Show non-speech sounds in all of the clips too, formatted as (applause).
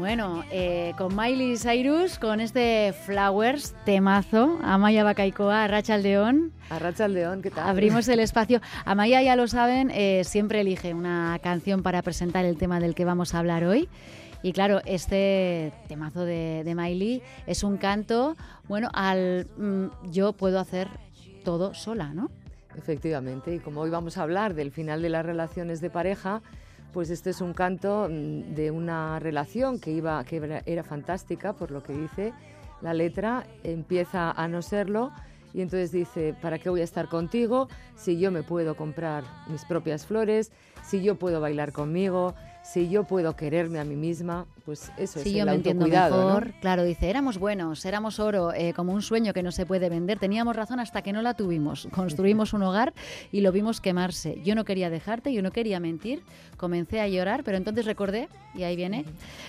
Bueno, eh, con Miley Cyrus, con este Flowers, temazo, Amaya Bacaikoa, Arrachaldeón. Arrachaldeón, ¿qué tal? Abrimos el (laughs) espacio. Amaya, ya lo saben, eh, siempre elige una canción para presentar el tema del que vamos a hablar hoy. Y claro, este temazo de, de Miley es un canto, bueno, al mm, yo puedo hacer todo sola, ¿no? Efectivamente, y como hoy vamos a hablar del final de las relaciones de pareja, pues este es un canto mm, de una relación que, iba, que era fantástica, por lo que dice la letra, empieza a no serlo y entonces dice, ¿para qué voy a estar contigo si yo me puedo comprar mis propias flores, si yo puedo bailar conmigo, si yo puedo quererme a mí misma, pues eso es yo el me entiendo mejor. Claro, dice, éramos buenos, éramos oro, eh, como un sueño que no se puede vender. Teníamos razón hasta que no la tuvimos. (laughs) Construimos un hogar y lo vimos quemarse. Yo no quería dejarte, yo no quería mentir. Comencé a llorar, pero entonces recordé, y ahí viene,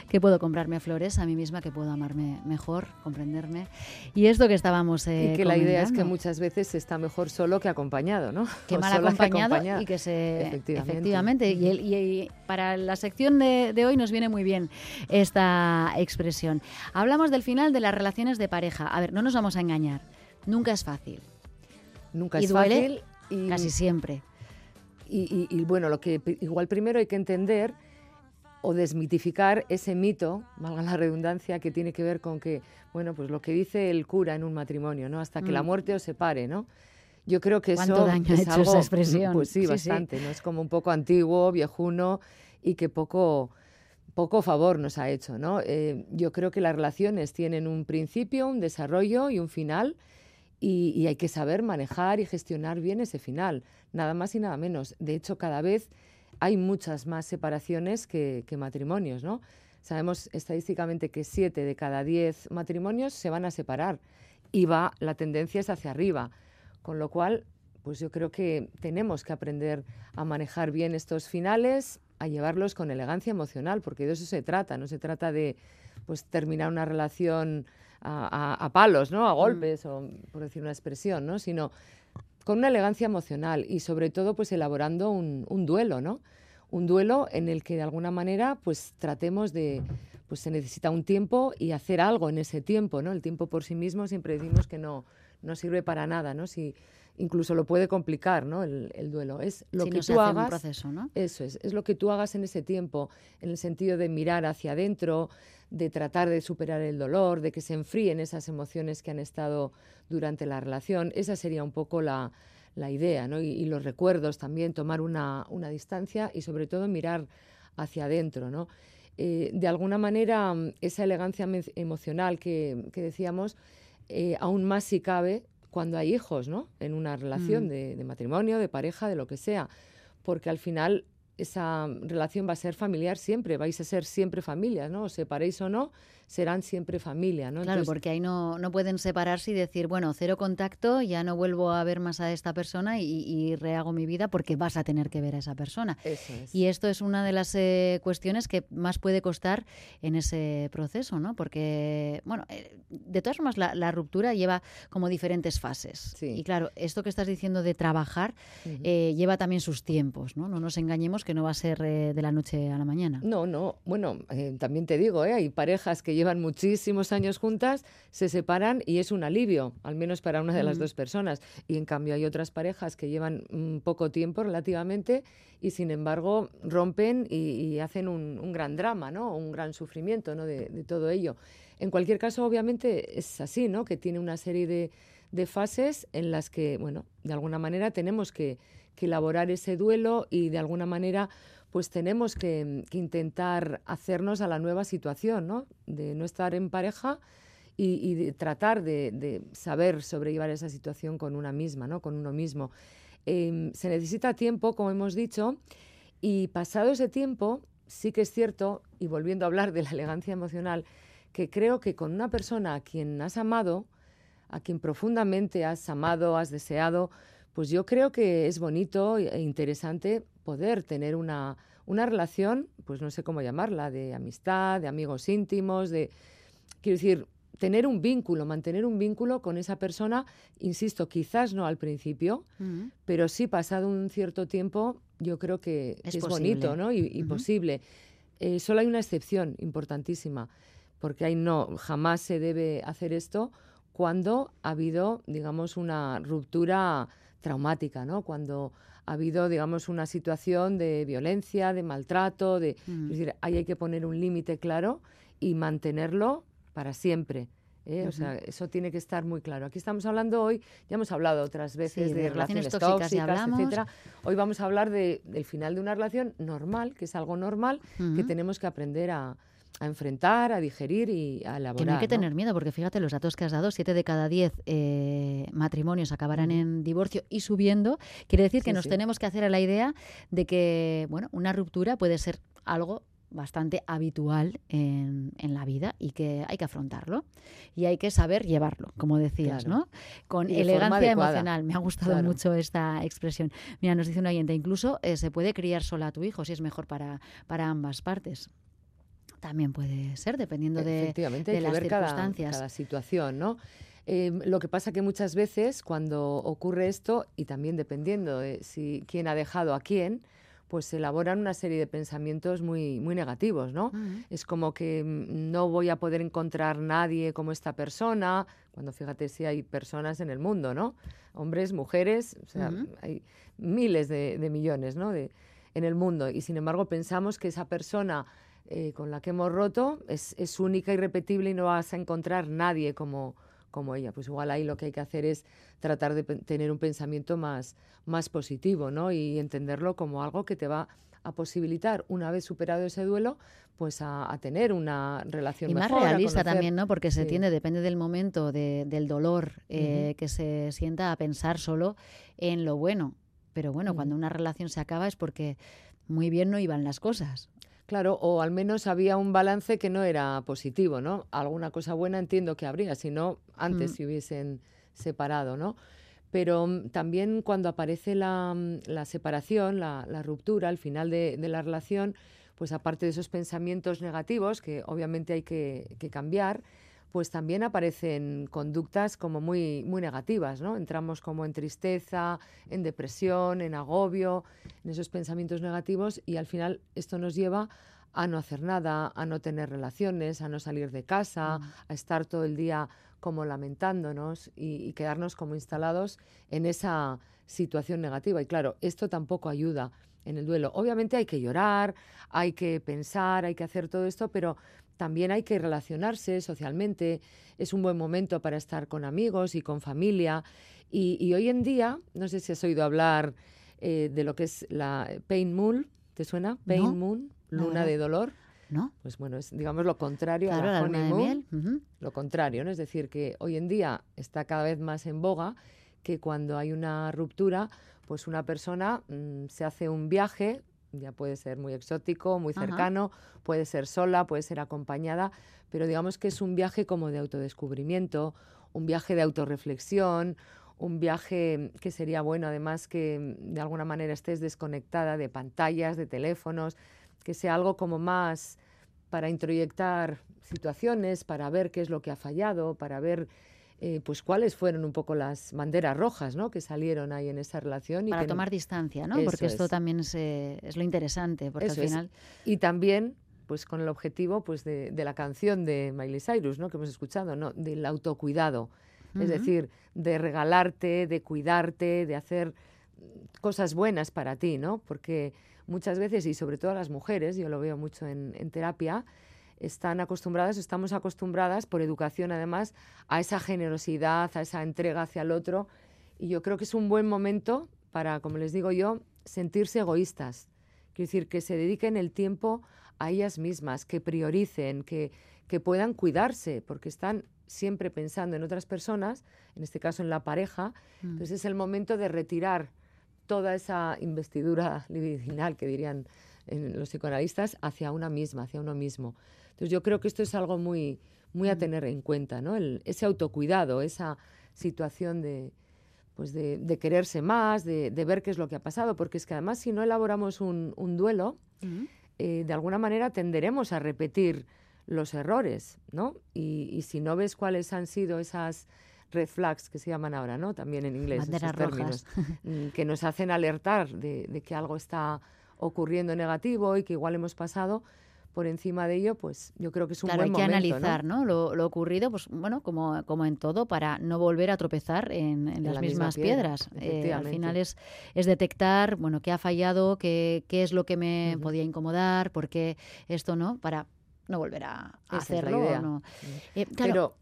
que puedo comprarme flores a mí misma, que puedo amarme mejor, comprenderme. Y esto que estábamos Y que la idea es que muchas veces está mejor solo que acompañado, ¿no? (laughs) Que mal acompañado y que se... Efectivamente. Efectivamente. Y, y, para las sección de, hoy nos viene muy bien esta expresión. Hablamos del final de las relaciones de pareja. A ver, no nos vamos a engañar. Nunca es fácil. Nunca y es duele fácil. casi siempre. Y, y, bueno, lo que igual primero hay que entender o desmitificar ese mito, valga la redundancia, que tiene que ver con que, bueno, pues lo que dice el cura en un matrimonio, ¿no? Hasta que la Mm. muerte os separe, ¿no? Yo creo que ¿Cuánto eso daño ha es hecho algo, esa expresión? Pues sí, Sí, sí. bastante, ¿no? Es como un poco antiguo, viejuno y que poco, poco favor nos ha hecho, ¿no? Eh, yo creo que las relaciones tienen un principio, un desarrollo y un final y, hay que saber manejar y gestionar bien ese final, nada más y nada menos. De hecho, cada vez hay muchas más separaciones que, matrimonios, ¿no? Sabemos estadísticamente que siete de cada diez matrimonios se van a separar y va, la tendencia es hacia arriba. Con lo cual, pues yo creo que tenemos que aprender a manejar bien estos finales, a llevarlos con elegancia emocional, porque de eso se trata, no se trata de pues terminar una relación a, a- a palos, ¿no? A golpes, o por decir una expresión, ¿no? Sino con una elegancia emocional y sobre todo pues elaborando un, un duelo, ¿no? Un duelo en el que de alguna manera pues tratemos de, pues se necesita un tiempo y hacer algo en ese tiempo, ¿no? El tiempo por sí mismo siempre decimos que no, no sirve para nada, ¿no? Si incluso lo puede complicar, ¿no? El, el duelo. Es lo si que no tú un hagas. proceso, ¿no? Eso es, es lo que tú hagas en ese tiempo, en el sentido de mirar hacia adentro, de tratar de superar el dolor, de que se enfríen esas emociones que han estado durante la relación. Esa sería un poco la, la idea, ¿no? Y, y los recuerdos también, tomar una, una distancia y sobre todo mirar hacia adentro, ¿no? Eh, de alguna manera, esa elegancia emocional que, que decíamos, eh, aún más si cabe cuando hay hijos, ¿no? En una relación Mm. de, de matrimonio, de pareja, de lo que sea, porque al final esa relación va a ser familiar siempre, vais a ser siempre familia, ¿no? Os separéis o no, serán siempre familia, ¿no? Claro, Entonces, porque ahí no, no pueden separarse y decir, bueno, cero contacto, ya no vuelvo a ver más a esta persona y, y rehago mi vida porque vas a tener que ver a esa persona. Eso es. Y esto es una de las eh, cuestiones que más puede costar en ese proceso, ¿no? Porque, bueno, eh, de todas formas, la, la ruptura lleva como diferentes fases. Sí. Y claro, esto que estás diciendo de trabajar eh, lleva también sus tiempos, ¿no? No nos engañemos que no va a ser eh, de la noche a la mañana. No, no. Bueno, eh, también te digo, ¿eh? hay parejas que llevan muchísimos años juntas, se separan y es un alivio, al menos para una de las Mm. dos personas. Y en cambio hay otras parejas que llevan mm, poco tiempo relativamente y sin embargo rompen y, y hacen un, un gran drama, ¿no? Un gran sufrimiento, ¿no? De, de todo ello. En cualquier caso, obviamente es así, ¿no? Que tiene una serie de, de fases en las que, bueno, de alguna manera tenemos que, que elaborar ese duelo y de alguna manera pues tenemos que, intentar hacernos a la nueva situación, ¿no? De no estar en pareja y, de tratar de, de saber sobrellevar esa situación con una misma, ¿no? Con uno mismo. Em, se necesita tiempo, como hemos dicho, y pasado ese tiempo, sí que es cierto, y volviendo a hablar de la elegancia emocional, que creo que con una persona a quien has amado, a quien profundamente has amado, has deseado, pues yo creo que es bonito e interesante poder tener una, una relación, pues no sé cómo llamarla, de amistad, de amigos íntimos, de, quiero decir, tener un vínculo, mantener un vínculo con esa persona, insisto, quizás no al principio, pero sí pasado un cierto tiempo, yo creo que que Es es, bonito, ¿no? Y, posible. Eh, solo hay una excepción importantísima, porque ahí no, jamás se debe hacer esto cuando ha habido, digamos, una ruptura traumática, ¿no? Cuando ha habido, digamos, una situación de violencia, de maltrato, de, mm. es decir, ahí hay que poner un límite claro y mantenerlo para siempre. ¿eh? O sea, eso tiene que estar muy claro. Aquí estamos hablando hoy, ya hemos hablado otras veces de, relaciones, tóxicas, etcétera. Hoy vamos a hablar de, del final de una relación normal, que es algo normal, que tenemos que aprender a, enfrentar, a digerir y a elaborar. Que no hay que tener miedo, porque fíjate los datos que has dado, siete de cada diez eh, matrimonios acabarán en divorcio y subiendo. Quiere decir que nos tenemos que hacer a la idea de que, bueno, una ruptura puede ser algo bastante habitual en, la vida y que hay que afrontarlo y hay que saber llevarlo, como decías, ¿no? Con elegancia emocional. Me ha gustado mucho esta expresión. Mira, nos dice un oyente, incluso eh, se puede criar sola a tu hijo si es mejor para, para ambas partes. También puede ser, dependiendo de, de las circunstancias. Cada, situación, ¿no? Em, lo que pasa que muchas veces cuando ocurre esto, y también dependiendo de si quién ha dejado a quién, pues se elaboran una serie de pensamientos muy, muy negativos, ¿no? Es como que mm, no voy a poder encontrar nadie como esta persona, cuando fíjate si hay personas en el mundo, ¿no? Hombres, mujeres, o sea, hay miles de, millones, ¿no? De, en el mundo. Y sin embargo pensamos que esa persona eh, con la que hemos roto es, es única, irrepetible y no vas a encontrar nadie como, como ella. Pues igual ahí lo que hay que hacer es tratar de tener un pensamiento más, más positivo, ¿no? Y entenderlo como algo que te va a posibilitar, una vez superado ese duelo, pues a, tener una relación y más realista también, ¿no? Porque se tiende, depende del momento del dolor eh, que se sienta a pensar solo en lo bueno. Pero bueno, cuando una relación se acaba es porque muy bien no iban las cosas. Claro, o al menos había un balance que no era positivo, ¿no? Alguna cosa buena entiendo que habría, si no, antes mm. se hubiesen separado, ¿no? Pero mm, también cuando aparece la, mm, separación, la, ruptura, al final de, la relación, pues aparte de esos pensamientos negativos, que obviamente hay que, que cambiar, pues también aparecen conductas como muy, muy negativas, ¿no? Entramos como en tristeza, en depresión, en agobio, en esos pensamientos negativos y al final esto nos lleva a no hacer nada, a no tener relaciones, a no salir de casa, mm. a estar todo el día como lamentándonos y, quedarnos como instalados en esa situación negativa. Y claro, esto tampoco ayuda en el duelo. Obviamente hay que llorar, hay que pensar, hay que hacer todo esto, pero también hay que relacionarse socialmente, es un buen momento para estar con amigos y con familia. Y, hoy en día, no sé si has oído hablar eh, de lo que es la Pain Moon, ¿te suena? Pain Moon, luna de dolor. ¿No? Pues bueno, es digamos lo contrario a la, luna de miel. Lo contrario, ¿no? Es decir, que hoy en día está cada vez más en boga que cuando hay una ruptura, pues una persona mm, se hace un viaje ya puede ser muy exótico, muy cercano, puede ser sola, puede ser acompañada, pero digamos que es un viaje como de autodescubrimiento, un viaje de autorreflexión, un viaje que sería bueno además que de alguna manera estés desconectada de pantallas, de teléfonos, que sea algo como más para introyectar situaciones, para ver qué es lo que ha fallado, para ver eh, pues cuáles fueron un poco las banderas rojas ¿no? que salieron ahí en esa relación. Y Para tomar distancia, ¿no? porque esto también es, eh, es, lo interesante, porque al final... Y también pues con el objetivo pues de, la canción de Miley Cyrus, ¿no? que hemos escuchado, ¿no? del autocuidado. Es decir, de regalarte, de cuidarte, de hacer cosas buenas para ti, ¿no? Porque muchas veces, y sobre todo las mujeres, yo lo veo mucho en, en terapia, están acostumbradas, estamos acostumbradas por educación además a esa generosidad, a esa entrega hacia el otro. Y yo creo que es un buen momento para, como les digo yo, sentirse egoístas. Quiero decir, que se dediquen el tiempo a ellas mismas, que prioricen, que, que puedan cuidarse, porque están siempre pensando en otras personas, en este caso en la pareja. Mm. Entonces es el momento de retirar toda esa investidura (laughs) libidinal que dirían los psicoanalistas hacia una misma, hacia uno mismo. Entonces yo creo que esto es algo muy, muy a tener en cuenta, ¿no? ese autocuidado, esa situación de, pues de, quererse más, de, ver qué es lo que ha pasado, porque es que además si no elaboramos un, duelo, eh, de alguna manera tenderemos a repetir los errores, ¿no? Y, si no ves cuáles han sido esas red flags que se llaman ahora, ¿no? También en inglés, esos términos, (laughs) mm, que nos hacen alertar de, de, que algo está ocurriendo negativo y que igual hemos pasado, por encima de ello, pues yo creo que es un claro, buen hay que momento, analizar ¿no? Lo, ocurrido, pues bueno, como, como en todo, para no volver a tropezar en, las mismas piedras. Eh, al final es, es detectar, bueno, qué ha fallado, qué, qué es lo que me podía incomodar, por qué esto no, para no volver a, hacerlo. no. Eh, Pero,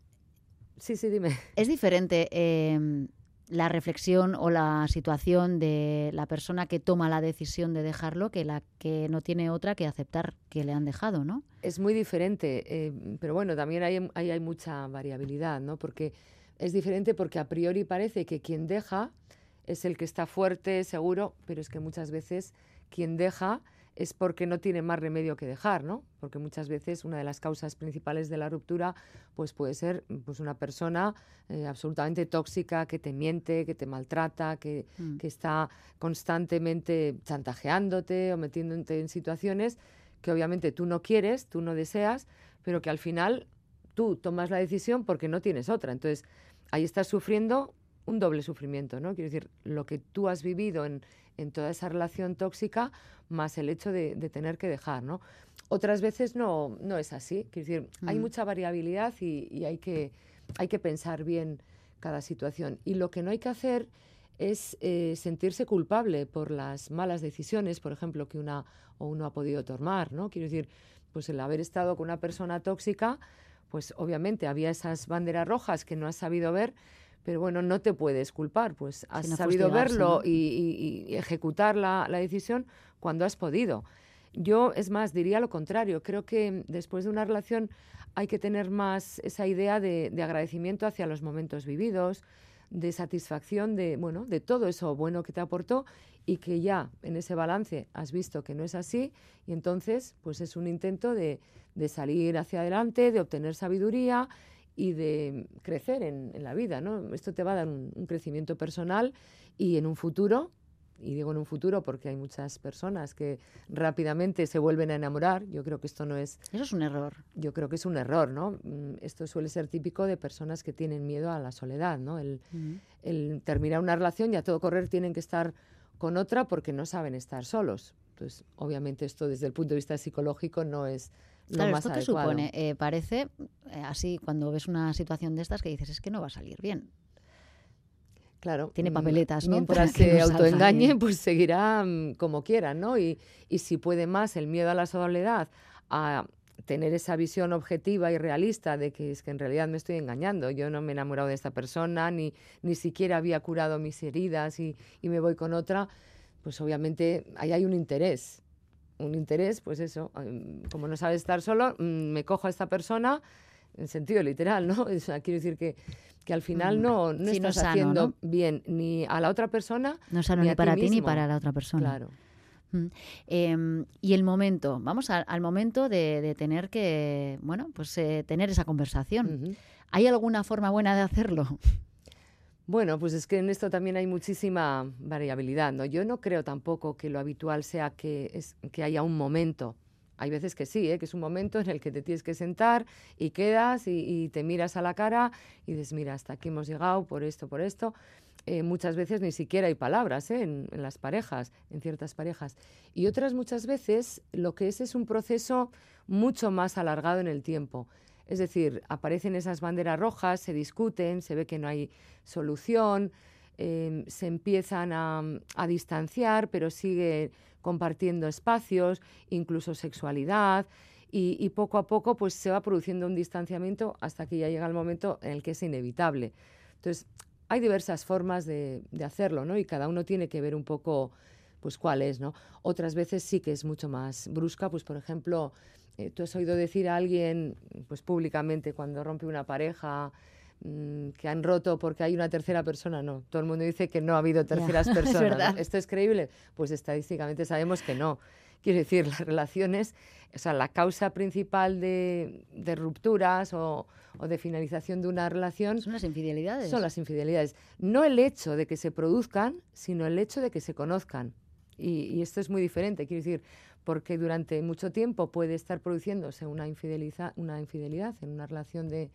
sí, sí, dime. Es diferente. Em, la reflexión o la situación de la persona que toma la decisión de dejarlo que la que no tiene otra que aceptar que le han dejado, ¿no? Es muy diferente, eh, pero bueno, también hay, hay, hay, mucha variabilidad, ¿no? Porque es diferente porque a priori parece que quien deja es el que está fuerte, seguro, pero es que muchas veces quien deja es porque no tiene más remedio que dejar, ¿no? Porque muchas veces una de las causas principales de la ruptura pues puede ser pues una persona eh, absolutamente tóxica que te miente, que te maltrata, que, mm. que, está constantemente chantajeándote o metiéndote en situaciones que obviamente tú no quieres, tú no deseas, pero que al final tú tomas la decisión porque no tienes otra. Entonces, ahí estás sufriendo un doble sufrimiento, ¿no? Quiero decir, lo que tú has vivido en, en toda esa relación tóxica, más el hecho de, tener que dejar, ¿no? Otras veces no, no es así, quiero decir, hay mm. mucha variabilidad y, hay, que, hay que pensar bien cada situación. Y lo que no hay que hacer es eh, sentirse culpable por las malas decisiones, por ejemplo, que una o uno ha podido tomar, ¿no? Quiero decir, pues el haber estado con una persona tóxica, pues obviamente había esas banderas rojas que no has sabido ver, pero bueno, no te puedes culpar, pues has sabido verlo y, ejecutar la, decisión cuando has podido. Yo, es más, diría lo contrario, creo que después de una relación hay que tener más esa idea de, agradecimiento hacia los momentos vividos, de satisfacción de, bueno, de todo eso bueno que te aportó y que ya en ese balance has visto que no es así y entonces pues es un intento de, de salir hacia adelante, de obtener sabiduría y de crecer en, la vida, ¿no? Esto te va a dar un, crecimiento personal y en un futuro, y digo en un futuro porque hay muchas personas que rápidamente se vuelven a enamorar, yo creo que esto no es... Eso es un error. Yo creo que es un error, ¿no? Mm, esto suele ser típico de personas que tienen miedo a la soledad, ¿no? El, el terminar una relación y a todo correr tienen que estar con otra porque no saben estar solos. Entonces, obviamente esto desde el punto de vista psicológico no es claro, ¿esto qué supone? Eh, parece eh, así cuando ves una situación de estas que dices, es que no va a salir bien. Claro. Tiene mm, papeletas, ¿no? Mientras se autoengañe, pues seguirá mm, como quiera, ¿no? Y, y si puede más el miedo a la soledad, a tener esa visión objetiva y realista de que es que en realidad me estoy engañando, yo no me he enamorado de esta persona, ni, ni siquiera había curado mis heridas y, y me voy con otra, pues obviamente ahí hay un interés un interés, pues eso, em, como no sabes estar solo, mm, me cojo a esta persona en sentido literal, ¿no? (laughs) O sea, quiero decir que, que al final mm, no, no estás haciendo bien ni a la otra persona. No sano ni, para ti, ni para la otra persona. Claro. Mm. Em, y el momento, vamos al momento de, tener que, bueno, pues eh, tener esa conversación. ¿Hay alguna forma buena de hacerlo? Bueno, pues es que en esto también hay muchísima variabilidad. ¿no? Yo no creo tampoco que lo habitual sea que, es, que haya un momento. Hay veces que sí, ¿eh? que es un momento en el que te tienes que sentar y quedas y, te miras a la cara y dices, mira, hasta aquí hemos llegado por esto, por esto. Eh, muchas veces ni siquiera hay palabras ¿eh? en, en, las parejas, en ciertas parejas. Y otras muchas veces lo que es es un proceso mucho más alargado en el tiempo. Es decir, aparecen esas banderas rojas, se discuten, se ve que no hay solución, em, se empiezan a, distanciar, pero sigue compartiendo espacios, incluso sexualidad, y, poco a poco pues, se va produciendo un distanciamiento hasta que ya llega el momento en el que es inevitable. Entonces, hay diversas formas de, hacerlo, ¿no? Y cada uno tiene que ver un poco pues cuál es, ¿no? Otras veces sí que es mucho más brusca, pues por ejemplo, eh, tú has oído decir a alguien, pues públicamente, cuando rompe una pareja, mm, que han roto porque hay una tercera persona. No, todo el mundo dice que no ha habido (laughs) terceras personas. ¿Esto es creíble? Pues estadísticamente sabemos que no. Quiero decir, las relaciones, o sea, la causa principal de, rupturas o, de finalización de una relación... Son las infidelidades. Son las infidelidades. No el hecho de que se produzcan, sino el hecho de que se conozcan. Y, y esto es muy diferente. Quiero decir, porque durante mucho tiempo puede estar produciéndose una, una infidelidad en una relación de,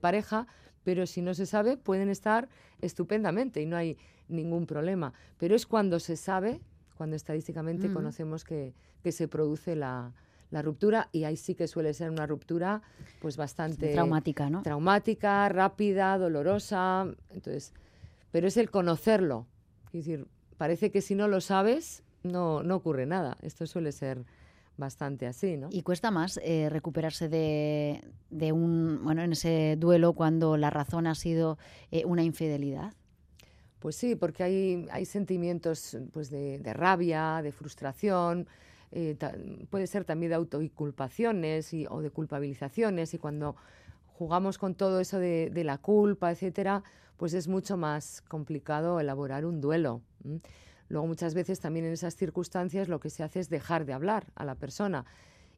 pareja, pero si no se sabe, pueden estar estupendamente y no hay ningún problema. Pero es cuando se sabe, cuando estadísticamente conocemos que, se produce la, la ruptura y ahí sí que suele ser una ruptura pues bastante traumática, ¿no? Traumática, rápida, dolorosa, entonces, pero es el conocerlo. Es decir, parece que si no lo sabes no no ocurre nada. Esto suele ser bastante así, ¿no? Y cuesta más eh, recuperarse de, de, un, bueno, en ese duelo cuando la razón ha sido eh, una infidelidad. Pues sí, porque hay, hay sentimientos pues de, de rabia, de frustración, eh, puede ser también de autoinculpaciones y, o de culpabilizaciones y cuando jugamos con todo eso de, de, la culpa, etcétera, pues es mucho más complicado elaborar un duelo. Luego muchas veces también en esas circunstancias lo que se hace es dejar de hablar a la persona.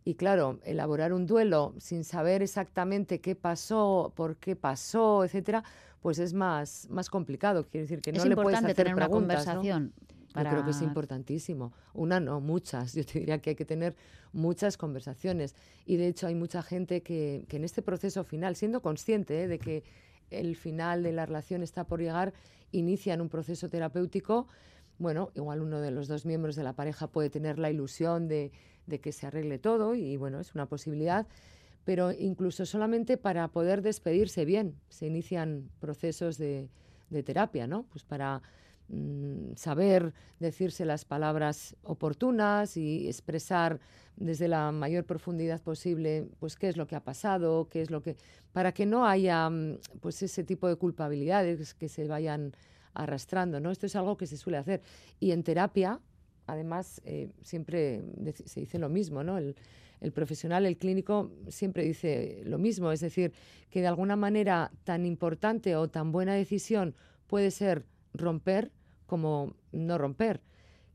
Y claro, elaborar un duelo sin saber exactamente qué pasó, por qué pasó, etcétera, pues es más, más complicado. Quiero decir que no es le puedes hacer tener una conversación. Para... Yo creo que es importantísimo. Una no, muchas. Yo te diría que hay que tener muchas conversaciones. Y de hecho hay mucha gente que, que en este proceso final, siendo consciente ¿eh? de que el final de la relación está por llegar, inician un proceso terapéutico bueno, igual uno de los dos miembros de la pareja puede tener la ilusión de, que se arregle todo y bueno, es una posibilidad, pero incluso solamente para poder despedirse bien se inician procesos de, de terapia, ¿no? Pues para mm, saber decirse las palabras oportunas y expresar desde la mayor profundidad posible pues qué es lo que ha pasado, qué es lo que para que no haya mm, pues ese tipo de culpabilidades que se vayan arrastrando, ¿no? Esto es algo que se suele hacer. Y en terapia, además, eh, siempre se dice lo mismo, ¿no? El, el, profesional, el clínico, siempre dice lo mismo, es decir, que de alguna manera tan importante o tan buena decisión puede ser romper como no romper.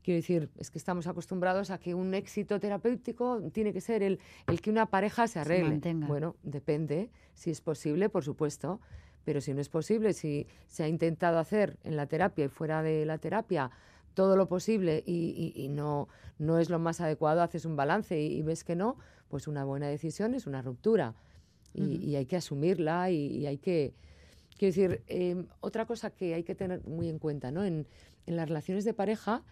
Quiero decir, es que estamos acostumbrados a que un éxito terapéutico tiene que ser el, el que una pareja se arregle. Se bueno, depende, si es posible, por supuesto pero si no es posible, si se ha intentado hacer en la terapia y fuera de la terapia todo lo posible y, y, y no, no es lo más adecuado, haces un balance y, y, ves que no, pues una buena decisión es una ruptura y, uh -huh. hay que asumirla y, hay que... Quiero decir, eh, otra cosa que hay que tener muy en cuenta, ¿no? En, en las relaciones de pareja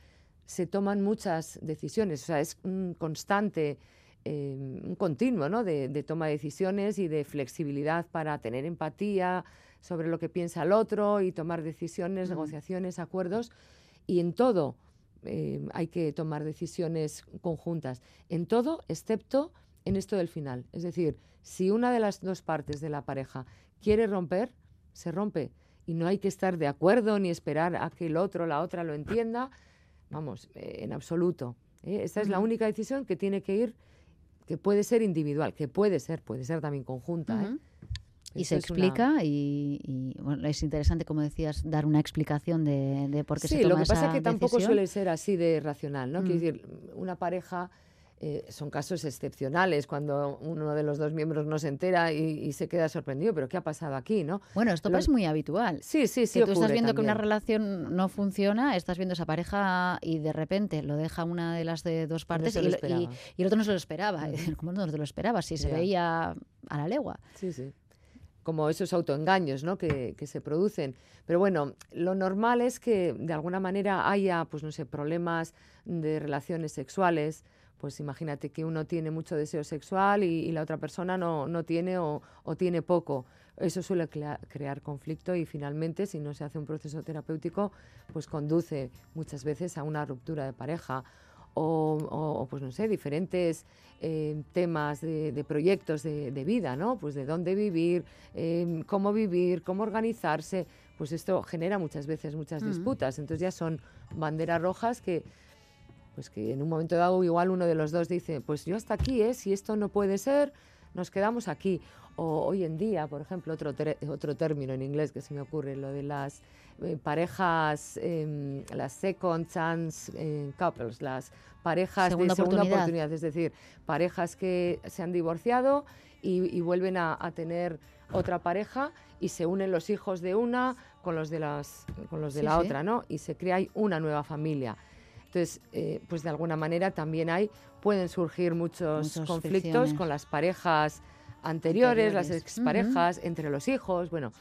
se toman muchas decisiones, o sea, es un constante eh, un continuo ¿no? de, de, toma de decisiones y de flexibilidad para tener empatía sobre lo que piensa el otro y tomar decisiones, negociaciones, acuerdos. Y en todo eh, hay que tomar decisiones conjuntas. En todo, excepto en esto del final. Es decir, si una de las dos partes de la pareja quiere romper, se rompe. Y no hay que estar de acuerdo ni esperar a que el otro, la otra lo entienda. Vamos, eh, en absoluto. ¿eh? Esta es la única decisión que tiene que ir que puede ser individual, que puede ser, puede ser también conjunta. Uh -huh. ¿eh? Y Eso se explica una... y, y bueno, es interesante, como decías, dar una explicación de, de por qué sí, se toma lo que pasa esa es que tampoco decisión. suele ser así de racional, ¿no? Mm. Quiero decir, una pareja eh, son casos excepcionales cuando uno de los dos miembros no se entera y, y, se queda sorprendido, pero ¿qué ha pasado aquí, no? Bueno, esto Lo... es muy habitual. Sí, sí, sí. Que tú estás viendo también. que una relación no funciona, estás viendo esa pareja y de repente lo deja una de las de dos partes no y, y, y, el otro no se lo esperaba. (laughs) ¿Cómo no te lo esperaba? Si se yeah. veía a la legua. Sí, sí como esos autoengaños ¿no? que, que, se producen. Pero bueno, lo normal es que de alguna manera haya, pues no sé, problemas de relaciones sexuales, pues imagínate que uno tiene mucho deseo sexual y, y la otra persona no, no tiene o, o, tiene poco. Eso suele crea, crear conflicto y finalmente, si no se hace un proceso terapéutico, pues conduce muchas veces a una ruptura de pareja o, o pues no sé, diferentes eh, temas de, de proyectos de, de, vida, ¿no? Pues de dónde vivir, eh, cómo vivir, cómo organizarse. Pues esto genera muchas veces muchas mm. disputas. Entonces ya son banderas rojas que pues que en un momento dado igual uno de los dos dice, pues yo hasta aquí, ¿eh? si esto no puede ser, nos quedamos aquí. O hoy en día, por ejemplo, otro, otro término en inglés que se me ocurre, lo de las eh, parejas, eh, las second chance eh, couples, las parejas segunda de segunda oportunidad. oportunidad. es decir, parejas que se han divorciado y, y vuelven a, a, tener otra pareja y se unen los hijos de una con los de, las, con los de sí, la sí. otra, ¿no? Y se crea una nueva familia. Entonces, eh, pues de alguna manera también hay, pueden surgir muchos Muchas conflictos fricciones. con las parejas anteriores, Anteriores. las exparejas, uh -huh. entre los hijos, bueno.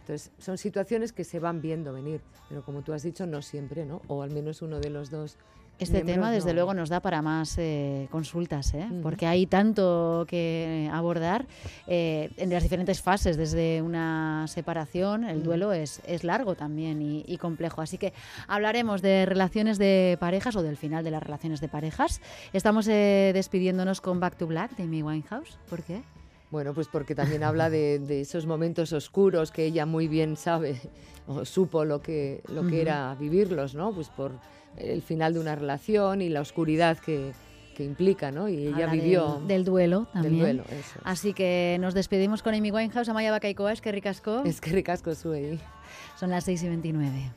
Entonces, son situaciones que se van viendo venir, pero como tú has dicho, no siempre, ¿no? O al menos uno de los dos Este tema, desde luego, nos da para más eh, consultas, ¿eh? porque hay tanto que abordar eh, en las diferentes fases, desde una separación, el duelo es, es largo también y, complejo. Así que hablaremos de relaciones de parejas o del final de las relaciones de parejas. Estamos despidiéndonos con Back to Black de Amy Winehouse. ¿Por qué? Bueno, pues porque también habla de, esos momentos oscuros que ella muy bien sabe o supo lo que, lo que era vivirlos, ¿no? Pues por el final de una relación y la oscuridad que, implica, ¿no? Y ella vivió... Del, duelo también. Así que nos despedimos con Amy Winehouse, Amaya Bacaikoa, es que ricasco. Es que ricasco, Suey. Son las 6 y 29.